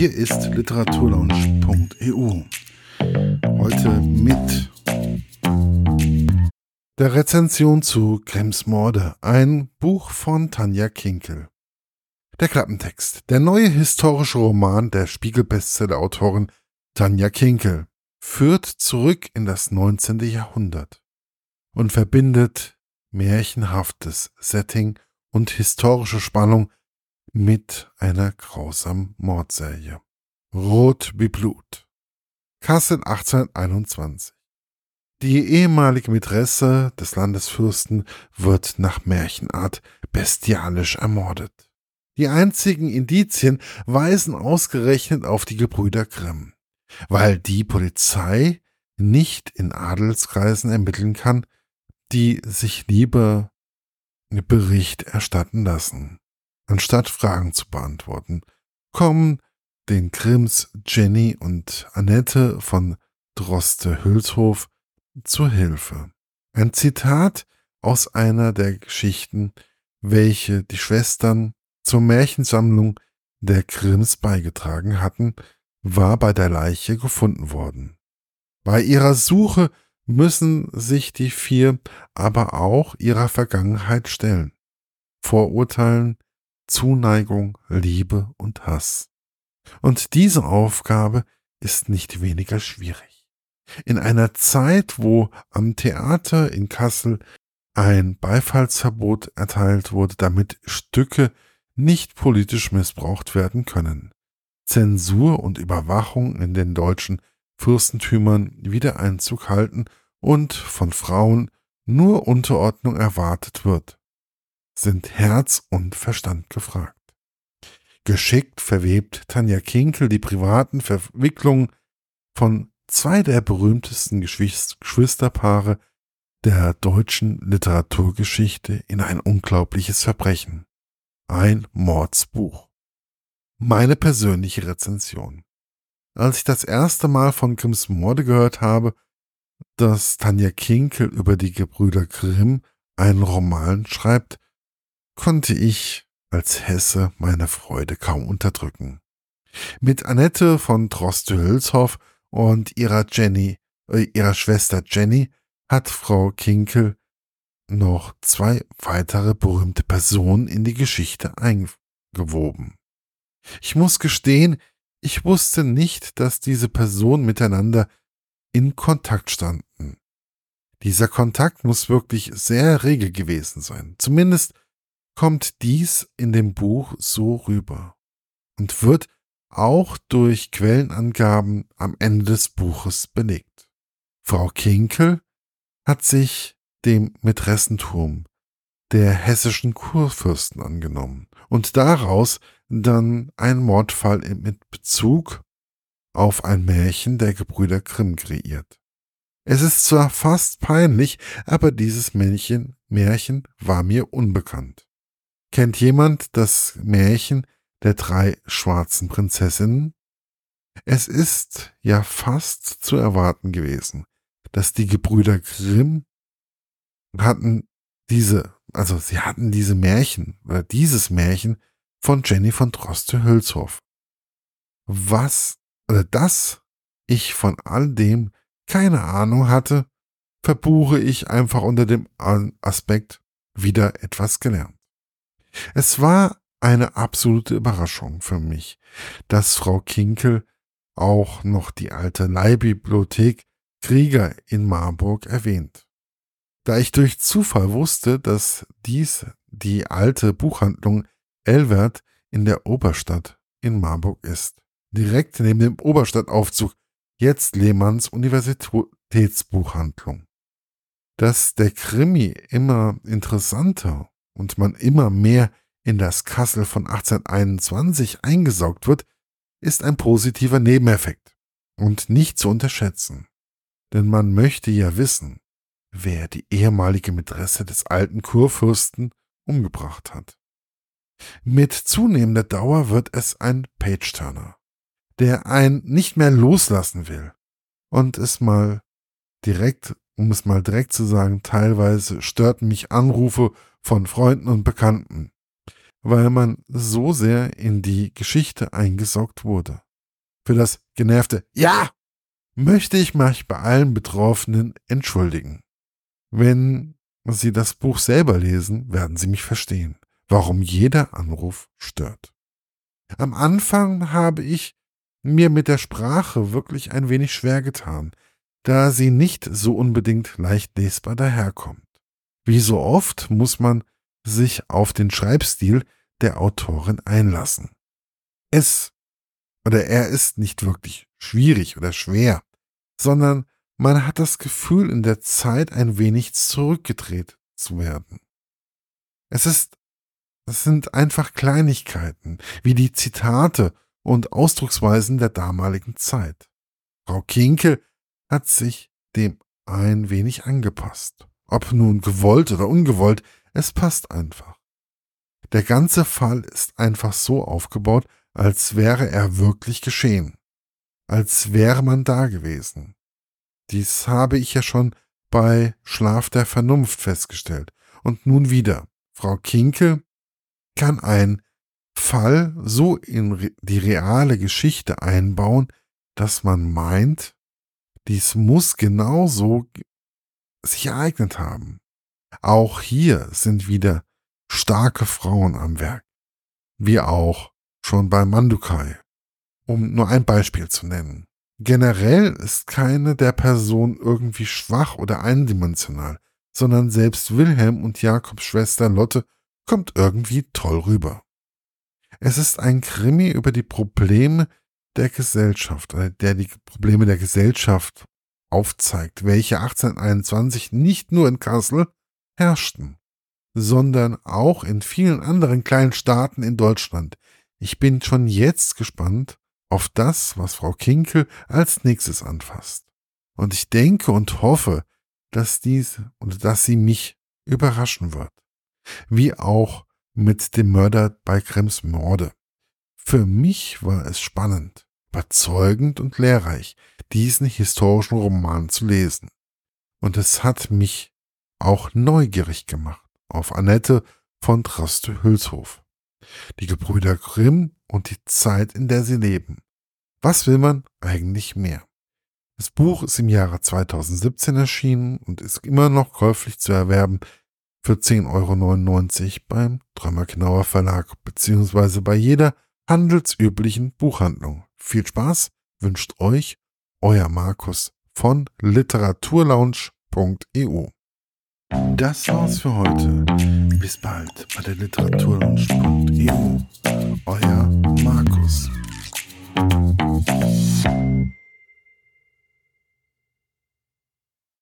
Hier ist literaturlaunch.eu. Heute mit der Rezension zu Grimms Morde, ein Buch von Tanja Kinkel. Der Klappentext. Der neue historische Roman der Spiegel-Bestseller-Autorin Tanja Kinkel führt zurück in das 19. Jahrhundert und verbindet märchenhaftes Setting und historische Spannung mit einer grausamen Mordserie. Rot wie Blut. Kassel 1821. Die ehemalige Mätresse des Landesfürsten wird nach Märchenart bestialisch ermordet. Die einzigen Indizien weisen ausgerechnet auf die Gebrüder Grimm. Weil die Polizei nicht in Adelskreisen ermitteln kann, die sich lieber Bericht erstatten lassen. Anstatt Fragen zu beantworten, kommen den Grimms Jenny und Annette von Droste-Hülshof zur Hilfe. Ein Zitat aus einer der Geschichten, welche die Schwestern zur Märchensammlung der Grimms beigetragen hatten, war bei der Leiche gefunden worden. Bei ihrer Suche müssen sich die vier aber auch ihrer Vergangenheit stellen. Vorurteilen, Zuneigung, Liebe und Hass. Und diese Aufgabe ist nicht weniger schwierig. In einer Zeit, wo am Theater in Kassel ein Beifallsverbot erteilt wurde, damit Stücke nicht politisch missbraucht werden können. Zensur und Überwachung in den deutschen Fürstentümern wieder Einzug halten und von Frauen nur Unterordnung erwartet wird sind Herz und Verstand gefragt. Geschickt verwebt Tanja Kinkel die privaten Verwicklungen von zwei der berühmtesten Geschwisterpaare der deutschen Literaturgeschichte in ein unglaubliches Verbrechen. Ein Mordsbuch. Meine persönliche Rezension. Als ich das erste Mal von Grimms Morde gehört habe, dass Tanja Kinkel über die Gebrüder Grimm einen Roman schreibt, konnte ich als Hesse meine Freude kaum unterdrücken. Mit Annette von Droste-Hülshoff und ihrer Jenny, äh, ihrer Schwester Jenny hat Frau Kinkel noch zwei weitere berühmte Personen in die Geschichte eingewoben. Ich muss gestehen, ich wusste nicht, dass diese Personen miteinander in Kontakt standen. Dieser Kontakt muss wirklich sehr rege gewesen sein. Zumindest kommt dies in dem Buch so rüber und wird auch durch Quellenangaben am Ende des Buches belegt. Frau Kinkel hat sich dem Mätressentum der hessischen Kurfürsten angenommen und daraus dann einen Mordfall mit Bezug auf ein Märchen der Gebrüder Grimm kreiert. Es ist zwar fast peinlich, aber dieses Märchen, Märchen war mir unbekannt. Kennt jemand das Märchen der drei schwarzen Prinzessinnen? Es ist ja fast zu erwarten gewesen, dass die Gebrüder Grimm hatten diese, also sie hatten diese Märchen oder dieses Märchen von Jenny von Droste-Hülshoff. Was oder das ich von all dem keine Ahnung hatte, verbuche ich einfach unter dem Aspekt wieder etwas gelernt. Es war eine absolute Überraschung für mich, dass Frau Kinkel auch noch die alte Leihbibliothek Krieger in Marburg erwähnt. Da ich durch Zufall wusste, dass dies die alte Buchhandlung Elwert in der Oberstadt in Marburg ist. Direkt neben dem Oberstadtaufzug, jetzt Lehmanns Universitätsbuchhandlung. Dass der Krimi immer interessanter und man immer mehr in das Kassel von 1821 eingesaugt wird, ist ein positiver Nebeneffekt und nicht zu unterschätzen. Denn man möchte ja wissen, wer die ehemalige Mätresse des alten Kurfürsten umgebracht hat. Mit zunehmender Dauer wird es ein Page-Turner, der einen nicht mehr loslassen will und es mal direkt, um es mal direkt zu sagen, teilweise störten mich Anrufe von Freunden und Bekannten, weil man so sehr in die Geschichte eingesaugt wurde. für das genervte Ja möchte ich mich bei allen Betroffenen entschuldigen. Wenn Sie das Buch selber lesen, werden Sie mich verstehen, warum jeder Anruf stört. Am Anfang habe ich mir mit der Sprache wirklich ein wenig schwer getan, da sie nicht so unbedingt leicht lesbar daherkommt. Wie so oft muss man sich auf den Schreibstil der Autorin einlassen. Es oder er ist nicht wirklich schwierig oder schwer, sondern man hat das Gefühl, in der Zeit ein wenig zurückgedreht zu werden. Es ist, es sind einfach Kleinigkeiten, wie die Zitate und Ausdrucksweisen der damaligen Zeit. Frau Kinkel hat sich dem ein wenig angepasst. Ob nun gewollt oder ungewollt, es passt einfach. Der ganze Fall ist einfach so aufgebaut, als wäre er wirklich geschehen, als wäre man da gewesen. Dies habe ich ja schon bei Schlaf der Vernunft festgestellt. Und nun wieder, Frau Kinkel kann ein Fall so in die reale Geschichte einbauen, dass man meint, dies muss genauso sich ereignet haben. Auch hier sind wieder starke Frauen am Werk, wie auch schon bei Mandukai, um nur ein Beispiel zu nennen. Generell ist keine der Personen irgendwie schwach oder eindimensional, sondern selbst Wilhelm und Jakobs Schwester Lotte kommt irgendwie toll rüber. Es ist ein Krimi über die Probleme der Gesellschaft, äh, der die Probleme der Gesellschaft aufzeigt, welche 1821 nicht nur in Kassel herrschten, sondern auch in vielen anderen kleinen Staaten in Deutschland. Ich bin schon jetzt gespannt auf das, was Frau Kinkel als nächstes anfasst. Und ich denke und hoffe, dass dies und dass sie mich überraschen wird. Wie auch mit dem Mörder bei Krems Morde. Für mich war es spannend, überzeugend und lehrreich, diesen historischen Roman zu lesen. Und es hat mich auch neugierig gemacht auf Annette von Droste-Hülshof, die Gebrüder Grimm und die Zeit, in der sie leben. Was will man eigentlich mehr? Das Buch ist im Jahre 2017 erschienen und ist immer noch käuflich zu erwerben für 10,99 Euro beim Drömer Verlag beziehungsweise bei jeder handelsüblichen Buchhandlung. Viel Spaß wünscht euch euer Markus von literaturlaunch.eu. Das war's für heute. Bis bald bei der literaturlaunch.eu. Euer Markus.